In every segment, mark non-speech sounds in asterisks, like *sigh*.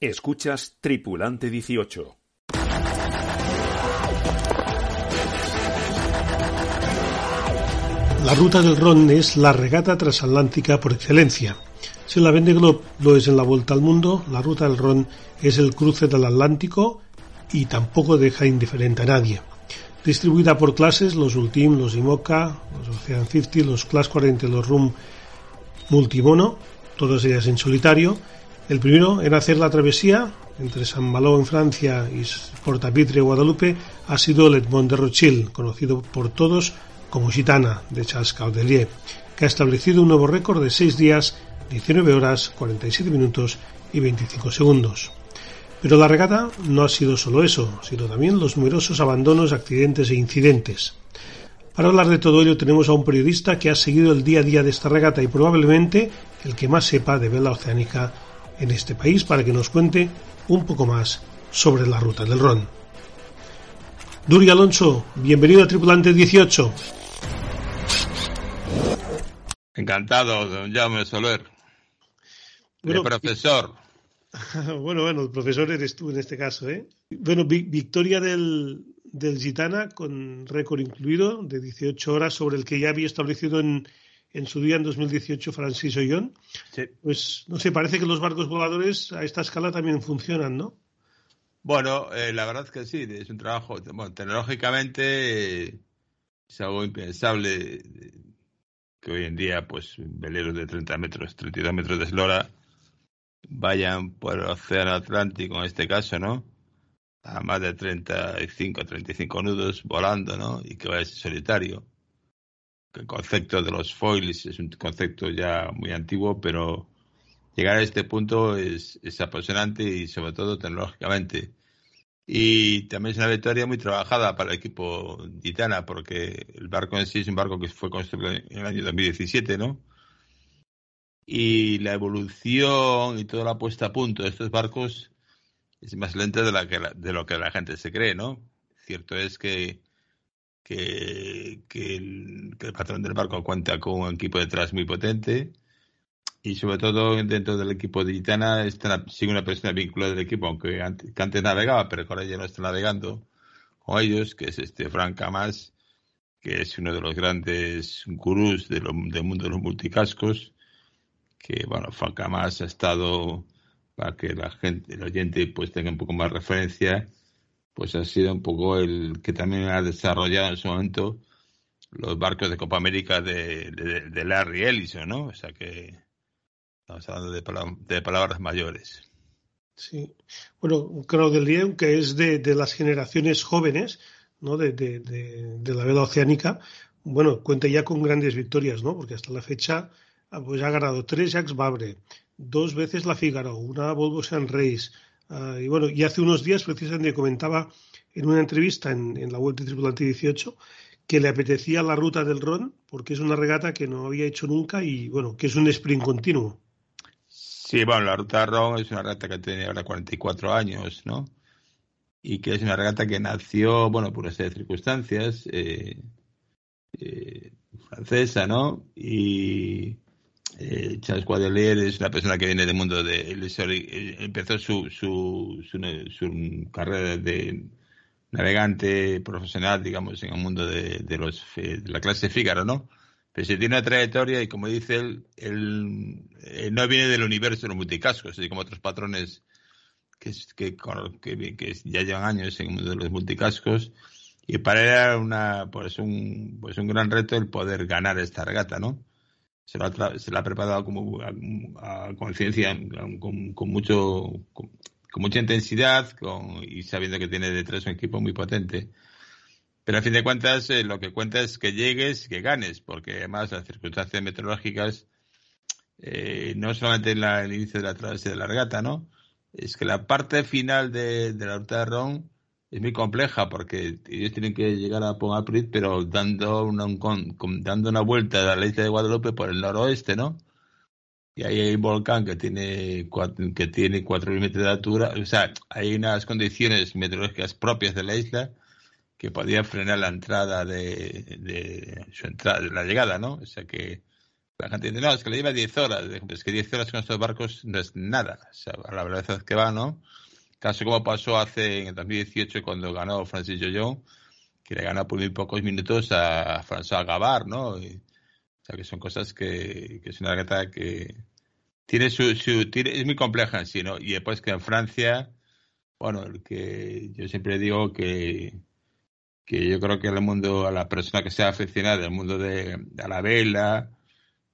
Escuchas Tripulante 18. La ruta del Ron es la regata transatlántica por excelencia. Si la Vende Globe lo es en la vuelta al mundo, la ruta del Ron es el cruce del Atlántico y tampoco deja indiferente a nadie. Distribuida por clases, los Ultim, los IMOCA, los Ocean 50, los Class 40 y los RUM Multimono, todas ellas en solitario. El primero en hacer la travesía entre San Malo en Francia y Portapitre Guadalupe ha sido Edmond de Rothschild, conocido por todos como Gitana de Charles Caudelier, que ha establecido un nuevo récord de 6 días, 19 horas, 47 minutos y 25 segundos. Pero la regata no ha sido solo eso, sino también los numerosos abandonos, accidentes e incidentes. Para hablar de todo ello tenemos a un periodista que ha seguido el día a día de esta regata y probablemente el que más sepa de vela oceánica en este país para que nos cuente un poco más sobre la ruta del Ron. Duri Alonso, bienvenido a Tripulante 18. Encantado, don Jaume Soler. Bueno, profesor. *laughs* bueno, bueno, el profesor eres tú en este caso, ¿eh? Bueno, vi victoria del, del Gitana con récord incluido de 18 horas sobre el que ya había establecido en, en su día en 2018 Francis Ollón. Sí. Pues no sé, parece que los barcos voladores a esta escala también funcionan, ¿no? Bueno, eh, la verdad es que sí, es un trabajo, bueno, tecnológicamente eh, es algo impensable eh, que hoy en día, pues, veleros de 30 metros, 32 metros de eslora vayan por el Océano Atlántico, en este caso, ¿no? A más de 35, 35 nudos volando, ¿no? Y que vaya solitario. El concepto de los foils es un concepto ya muy antiguo, pero llegar a este punto es, es apasionante y sobre todo tecnológicamente. Y también es una victoria muy trabajada para el equipo Titana, porque el barco en sí es un barco que fue construido en el año 2017, ¿no? Y la evolución y toda la puesta a punto de estos barcos es más lenta de, la que la, de lo que la gente se cree, ¿no? Cierto es que, que, que, el, que el patrón del barco cuenta con un equipo detrás muy potente y sobre todo dentro del equipo de Gitana está, sigue una persona vinculada del equipo, aunque antes, que antes navegaba, pero ahora ya no está navegando con ellos, que es este Frank Camas, que es uno de los grandes gurús del mundo de los multicascos, que bueno, Frank Camas ha estado para que la gente, el oyente pues tenga un poco más referencia, pues ha sido un poco el que también ha desarrollado en su momento los barcos de Copa América de, de, Larry Ellison, ¿no? O sea que Estamos hablando de, palabras, mayores. Sí. Bueno, Claudel que es de, de, las generaciones jóvenes, ¿no? De, de, de, la vela oceánica, bueno, cuenta ya con grandes victorias, ¿no? Porque hasta la fecha pues ha ganado tres Jacques Vabre, dos veces la Figaro, una Volvo San Reis. Uh, y bueno, y hace unos días precisamente comentaba en una entrevista en, la Vuelta Tripulante 18 que le apetecía la ruta del Ron porque es una regata que no había hecho nunca y bueno, que es un sprint continuo. Sí, bueno, la ruta Ron es una regata que tiene ahora 44 años, ¿no? Y que es una regata que nació, bueno, por una serie de circunstancias, eh, eh, francesa, ¿no? Y eh, Charles Guadelier es una persona que viene del mundo de... Él empezó su, su, su, su, carrera de navegante profesional, digamos, en el mundo de, de los, de la clase Fígaro, ¿no? Pero si tiene una trayectoria y como dice él, él, él no viene del universo de los multicascos, así como otros patrones que, que, que, que, ya llevan años en el mundo de los multicascos. Y para él era una, pues un, pues un gran reto el poder ganar esta regata, ¿no? Se lo ha, se la ha preparado como a, a conciencia, con, con, mucho, con, con, mucha intensidad con, y sabiendo que tiene detrás un equipo muy potente. Pero a fin de cuentas, eh, lo que cuenta es que llegues que ganes, porque además las circunstancias meteorológicas, eh, no solamente en la, el inicio de la travesía de la regata, ¿no? es que la parte final de, la ruta de Ron es muy compleja porque ellos tienen que llegar a Pont pero dando una, dando una vuelta a la isla de Guadalupe por el noroeste, ¿no? Y ahí hay un volcán que tiene que tiene 4.000 metros de altura. O sea, hay unas condiciones meteorológicas propias de la isla que podían frenar la entrada de, de su entrada, de la llegada, ¿no? O sea que la gente dice, no, es que le lleva 10 horas. Es que 10 horas con estos barcos no es nada. O sea, a la verdad es que va, ¿no? Caso como pasó hace en el 2018 cuando ganó Francis Joyon, que le ganó por muy pocos minutos a François Gavard, ¿no? o sea, que son cosas que, que es una regata que tiene su, su tiene, es muy compleja en sí, ¿no? Y después que en Francia, bueno, que yo siempre digo que que yo creo que el mundo, a la persona que sea aficionada al mundo de, la vela,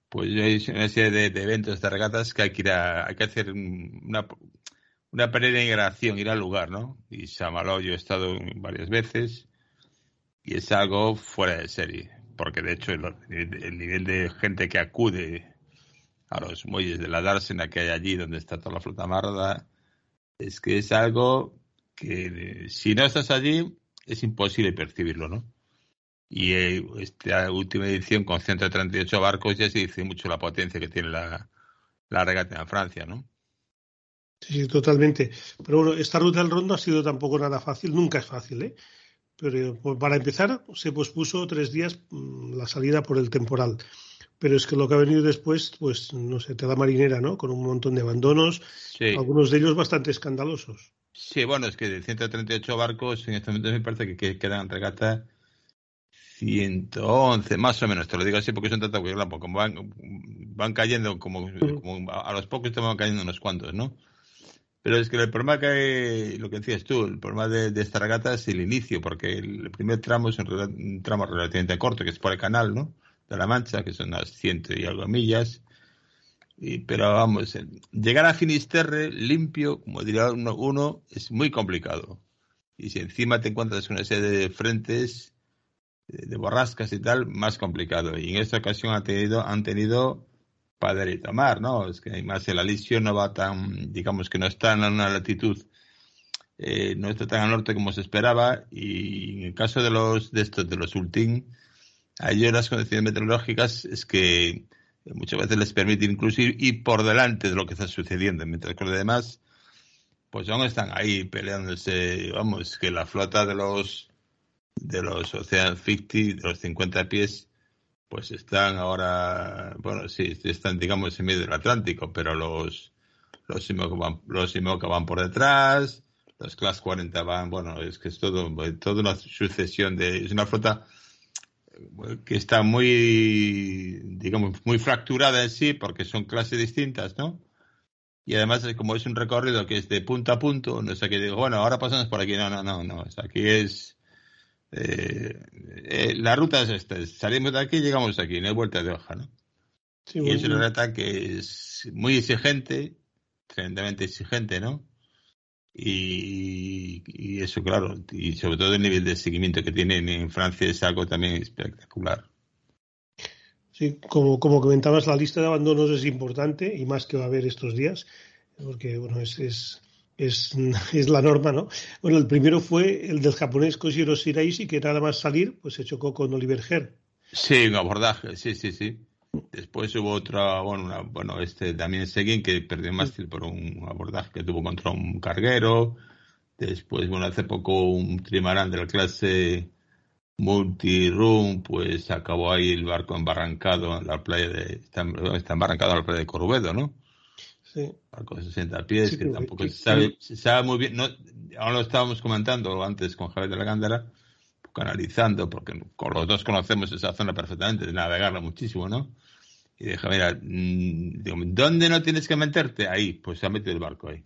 pues hay una serie de, eventos, de regatas que hay que ir a, hay que hacer una, una peregrinación, ir al lugar, ¿no? Y Samaló yo he estado varias veces y es algo fuera de serie, porque de hecho el, nivel de gente que acude a los muelles de la Dársena que hay allí donde está toda la flota amarrada, es que es algo que si no estás allí es imposible percibirlo, ¿no? Y eh, esta última edición con 138 barcos ya se dice mucho la potencia que tiene la, la regata en Francia, ¿no? Sí, totalmente. Pero bueno, esta ruta del Ron no ha sido tampoco nada fácil, nunca es fácil, ¿eh? Pero pues, para empezar, se pospuso tres días mm, la salida por el temporal. Pero es que lo que ha venido después, pues no sé, te da marinera, ¿no? Con un montón de abandonos, algunos de ellos bastante escandalosos. Sí, bueno, es que de 138 barcos, en este momento me parece que, quedan regata 111, más o menos, te lo digo así porque un tratado como van, van cayendo, como, a los pocos te van cayendo unos cuantos, ¿no? Pero es que el problema que lo que decías tú, el problema de, esta regata es el inicio, porque el primer tramo es un, tramo relativamente corto, que es por el canal, ¿no? De la Mancha, que son unas ciento y algo millas. Y, pero vamos, llegar a Finisterre limpio, como diría uno, es muy complicado. Y si encima te encuentras con una serie de frentes, de, borrascas y tal, más complicado. Y en esta ocasión han tenido, han tenido para y tomar, ¿no? Es que además el alisio no va tan, digamos que no está en una latitud, eh, no está tan al norte como se esperaba y en el caso de los de estos, de los Ultin, a ellos las condiciones meteorológicas es que muchas veces les permite incluso ir, por delante de lo que está sucediendo, mientras que los demás, pues aún están ahí peleándose, vamos, que la flota de los de los Ocean 50, de los 50 pies, pues están ahora, bueno, sí, están, digamos, en medio del Atlántico, pero los, los IMOCA van, los van por detrás, los Class 40 van, bueno, es que es todo, toda una sucesión de, es una flota que está muy, digamos, muy fracturada en sí, porque son clases distintas, ¿no? Y además, como es un recorrido que es de punto a punto, no sé qué digo, bueno, ahora pasamos por aquí, no, no, no, no, aquí es, eh, eh, la ruta es esta, salimos de aquí y llegamos aquí, no hay vuelta de hoja, ¿no? y es una ruta que es muy exigente, tremendamente exigente, ¿no? Y, y, eso, claro, y sobre todo el nivel de seguimiento que tienen en Francia es algo también espectacular. Sí, como, como comentabas, la lista de abandonos es importante y más que va a haber estos días, porque bueno, es, es es, *laughs* es, la norma, ¿no? Bueno, el primero fue el del japonés Koshiro Shiraishi, que nada más salir, pues se chocó con Oliver Herr. Sí, un abordaje, sí, sí, sí. Después hubo otra, bueno, bueno este también Seguin que perdió mástil por un abordaje que tuvo contra un carguero. Después, bueno, hace poco un trimarán de la clase multi-room, pues acabó ahí el barco embarrancado en la playa de, está, embarrancado en la playa de Corbedo, ¿no? Sí. Barco de 60 pies, que tampoco se, sabe, se sabe muy bien. No, ahora lo estábamos comentando antes con Javier de la Gándara, analizando, porque con los dos conocemos esa zona perfectamente, de navegarla muchísimo, ¿no? Y deja, mira, mm, ¿dónde no tienes que meterte? Ahí, pues se ha metido el barco ahí.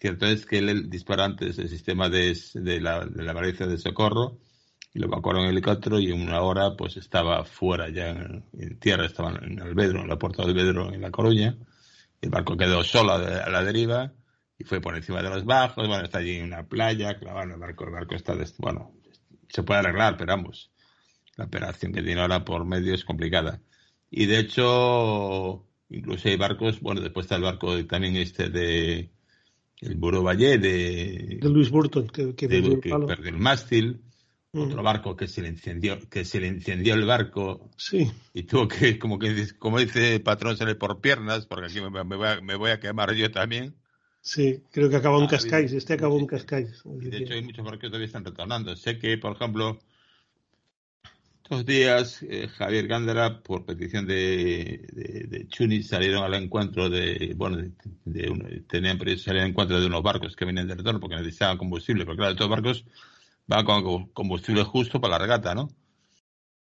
Cierto es que él disparó antes el sistema de, de la, de la de socorro y lo evacuaron en helicóptero y en una hora pues estaba fuera ya en, tierra, estaba en Albedro, en la puerta de Albedro en La Coruña el barco quedó solo a la deriva y fue por encima de los bajos, bueno, está allí en una playa, claro, el barco, el barco está, bueno, se puede arreglar, pero vamos, la operación que tiene ahora por medio es complicada. Y de hecho, incluso hay barcos, bueno, después está el barco también este de, el Buro Valle de, de Luis Burton, que, que, perdió, el mástil. Otro barco que se le encendió, que se le encendió el barco. Sí. Y tuvo que, como que como dice el patrón, sale por piernas, porque aquí me, voy a, me, voy a, quemar yo también. Sí, creo que acabó en Cascais, este acabó en Cascais. de hecho, hay muchos barcos que todavía están retornando. Sé que, por ejemplo, estos días eh, Javier Gándara, por petición de, de, de, Chuni, salieron al encuentro de, bueno, de, tenían previsto salir al encuentro de unos barcos que vienen de retorno porque necesitaban combustible, porque claro, estos barcos van con combustible justo para la regata, ¿no?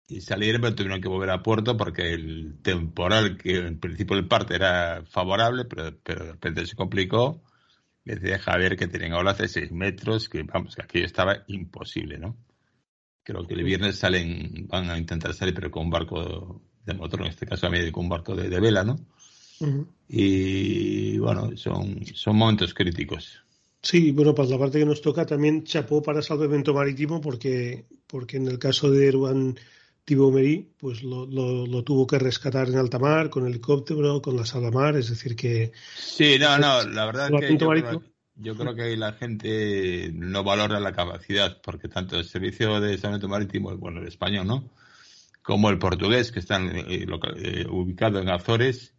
Y salieron, pero tuvieron que volver a puerto porque el temporal, que en principio el parte era favorable, pero, pero de repente se complicó. Decía Javier que tenían olas de 6 metros, que vamos, que aquello estaba imposible, ¿no? Creo que el viernes salen, van a intentar salir, pero con un barco de motor, en este caso a mí con un barco de, vela, ¿no? Y bueno, son, son momentos críticos. Sí, bueno, pues la parte que nos toca también chapó para salvamento marítimo porque, porque en el caso de Erwan Tibomeri, pues lo, lo, tuvo que rescatar en alta mar, con helicóptero, con la salamar, es decir que... Sí, no, no, la verdad es que yo creo, que la gente no valora la capacidad, porque tanto el servicio de salvamento marítimo, bueno, el español, ¿no? Como el portugués, que están eh, eh, ubicados en Azores,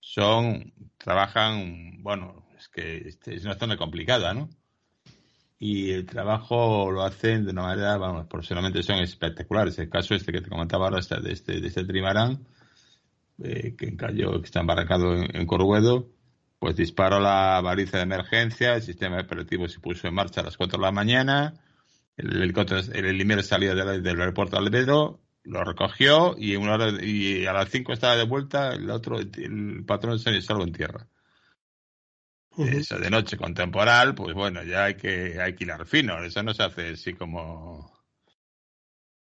son, trabajan, bueno, es que es una zona complicada, ¿no? Y el trabajo lo hacen de una manera, vamos, profesionalmente son espectaculares. El caso este que te comentaba ahora, de este, de este trimarán, eh, que cayó, que está embarcado en, en pues disparó la baliza de emergencia, el sistema operativo se puso en marcha a las 4 de la mañana, el helicóptero, el salió del, del aeropuerto de Albedo, lo recogió y, una hora, y a las 5 estaba de vuelta, el otro, el patrón se salvo en tierra. Eso de noche con temporal, pues bueno, ya hay que, hilar fino, eso no se hace así como...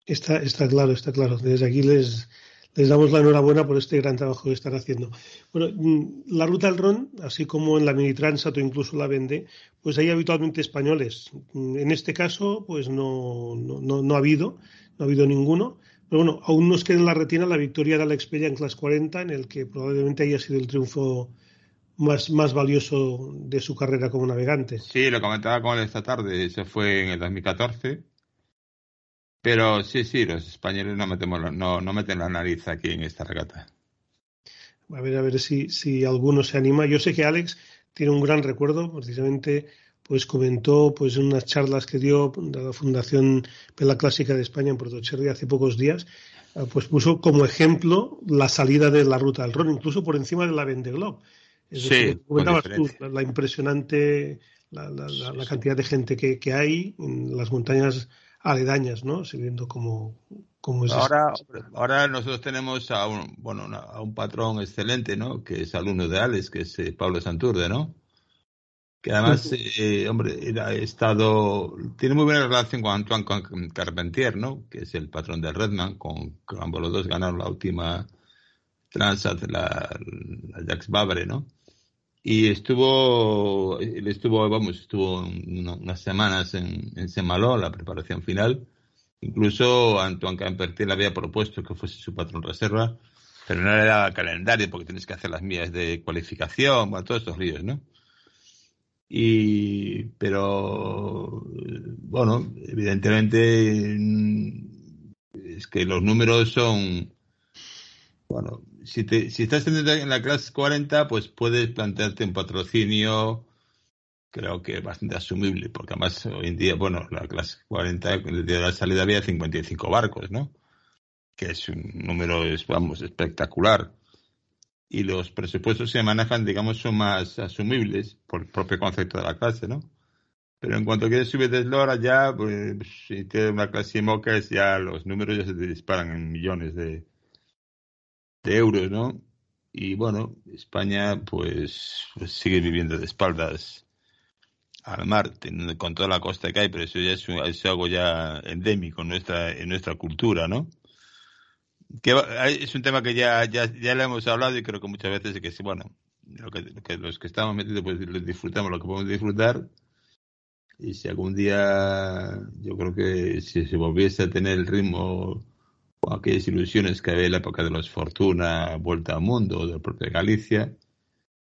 Está, está claro, está claro. Desde aquí les, les damos la enhorabuena por este gran trabajo que están haciendo. Bueno, mm, la ruta del Ron, así como en la Mini Transat o incluso la Vende, pues hay habitualmente españoles. Mm, en este caso, pues no, no, no, ha habido, no ha habido ninguno. Pero bueno, aún nos queda en la retina la victoria de Alex Pella en Class 40, en el que probablemente haya sido el triunfo más, más valioso de su carrera como navegante. Sí, lo comentaba con él esta tarde, eso fue en el 2014. Pero sí, sí, los españoles no, metemos, no, no meten la nariz aquí en esta regata. A ver, a ver si, si alguno se anima. Yo sé que Alex tiene un gran recuerdo, precisamente pues comentó pues en unas charlas que dio de la Fundación Pela Clásica de España en Puerto Cherry hace pocos días, ah, pues puso como ejemplo la salida de la ruta del Ron, incluso por encima de la Vendeglob. Sí, la impresionante la, cantidad de gente que, hay en las montañas aledañas, ¿no? Siguiendo como, como es ahora, ahora nosotros tenemos a un, bueno, a un patrón excelente, ¿no? Que es alumno de Alex, que es eh, Pablo Santurde, ¿no? Que además, eh, hombre, ha estado, tiene muy buena relación con Antoine Carpentier, ¿no? Que es el patrón del Redman, con, con ambos los dos ganaron la última Transat, la, la Jacques Babre, ¿no? Y estuvo, estuvo, vamos, estuvo unas semanas en, en Semaló, la preparación final. Incluso Antoine Campertier le había propuesto que fuese su patrón reserva, pero no le daba calendario porque tienes que hacer las mías de cualificación, bueno, todos estos líos, ¿no? Y, pero, bueno, evidentemente es que los números son, bueno, si, te, si estás en la clase 40, pues puedes plantearte un patrocinio, creo que bastante asumible, porque además hoy en día, bueno, la clase 40, el día de la salida había 55 barcos, ¿no? Que es un número, vamos, espectacular. Y los presupuestos se manejan, digamos, son más asumibles por el propio concepto de la clase, ¿no? Pero en cuanto quieres subir de eslora, ya, pues, si tienes una clase MOCAS, ya los números ya se te disparan en millones de, de euros, ¿no? Y bueno, España pues, pues, sigue viviendo de espaldas al mar, con toda la costa que hay, pero eso ya es, algo ya endémico en nuestra, en nuestra cultura, ¿no? Que es un tema que ya, ya, ya le hemos hablado y creo que muchas veces que, bueno, lo que, los que estamos metidos pues disfrutamos lo que podemos disfrutar y si algún día yo creo que si se volviese a tener el ritmo aquellas ilusiones que había en la época de los Fortuna, Vuelta al Mundo, de la propia Galicia,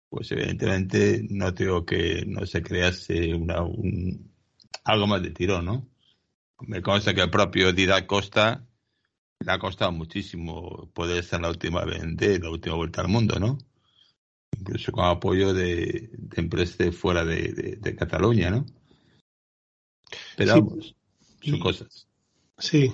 pues evidentemente no tengo que no se crease una, un, algo más de tirón, ¿no? Me consta que el propio Didac Costa le ha costado muchísimo poder estar en la última vende, la última vuelta al mundo, ¿no? Incluso con apoyo de, de empresas de fuera de, de, Cataluña, ¿no? Pero sí. vamos, son cosas. Sí,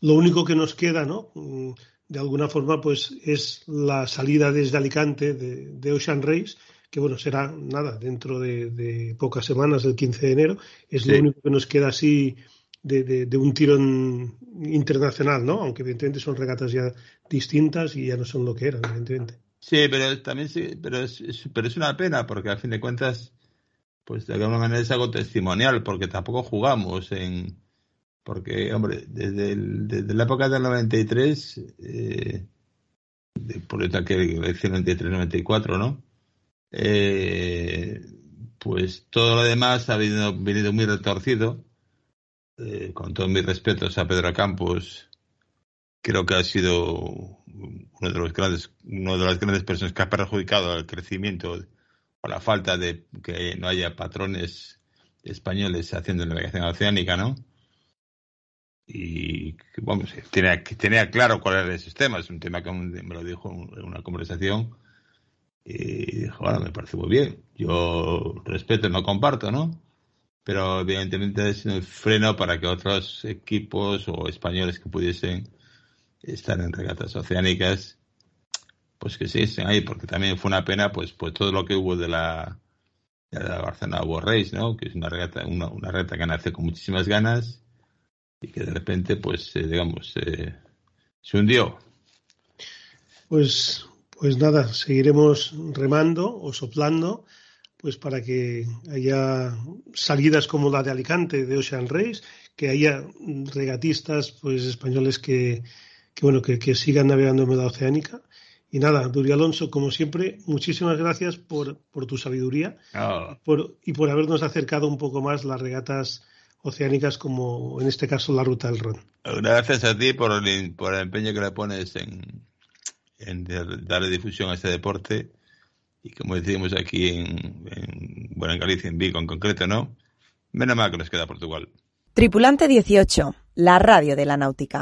lo único que nos queda, ¿no? Mm, de alguna forma, pues es la salida desde Alicante de, de Ocean Race, que bueno, será nada, dentro de, de, pocas semanas, el 15 de enero. Es sí. lo único que nos queda así de, de, de, un tirón internacional, ¿no? Aunque evidentemente son regatas ya distintas y ya no son lo que eran, evidentemente. Sí, pero también sí, pero es, es, pero es una pena porque a fin de cuentas, pues de alguna manera es algo testimonial porque tampoco jugamos en, porque hombre, desde, desde la época del 93, eh, de, por eso que elección 93-94, ¿no? Eh, pues todo lo demás ha venido, muy retorcido eh, con todos mis respetos a Pedro Campos, creo que ha sido uno de los grandes, una de las grandes personas que ha perjudicado el crecimiento o la falta de que no haya patrones españoles haciendo navegación oceánica, ¿no? Y vamos, tenía, tenía claro cuál era el sistema, es un tema que me lo dijo en una conversación y dijo, bueno, me parece muy bien, yo respeto, no comparto, ¿no? pero evidentemente es un freno para que otros equipos o españoles que pudiesen estar en regatas oceánicas, pues que sí estén ahí, porque también fue una pena, pues, pues todo lo que hubo de la, de la Barcelona World Race, ¿no? Que es una regata, una, una regata que nace con muchísimas ganas y que de repente, pues, eh, digamos, eh, se hundió. Pues, pues nada, seguiremos remando o soplando pues para que haya salidas como la de Alicante de Ocean Race, que haya regatistas pues españoles que, que bueno que, que, sigan navegando en media oceánica. Y nada, Duri Alonso, como siempre, muchísimas gracias por, por tu sabiduría oh. por, y por habernos acercado un poco más las regatas oceánicas, como en este caso la ruta del Ron. Gracias a ti por el, por el empeño que le pones en, en darle difusión a este deporte y como decimos aquí en, en, bueno, en Galicia, en Vigo en concreto, ¿no? Menos mal que nos queda Portugal. Tripulante 18, la radio de la náutica.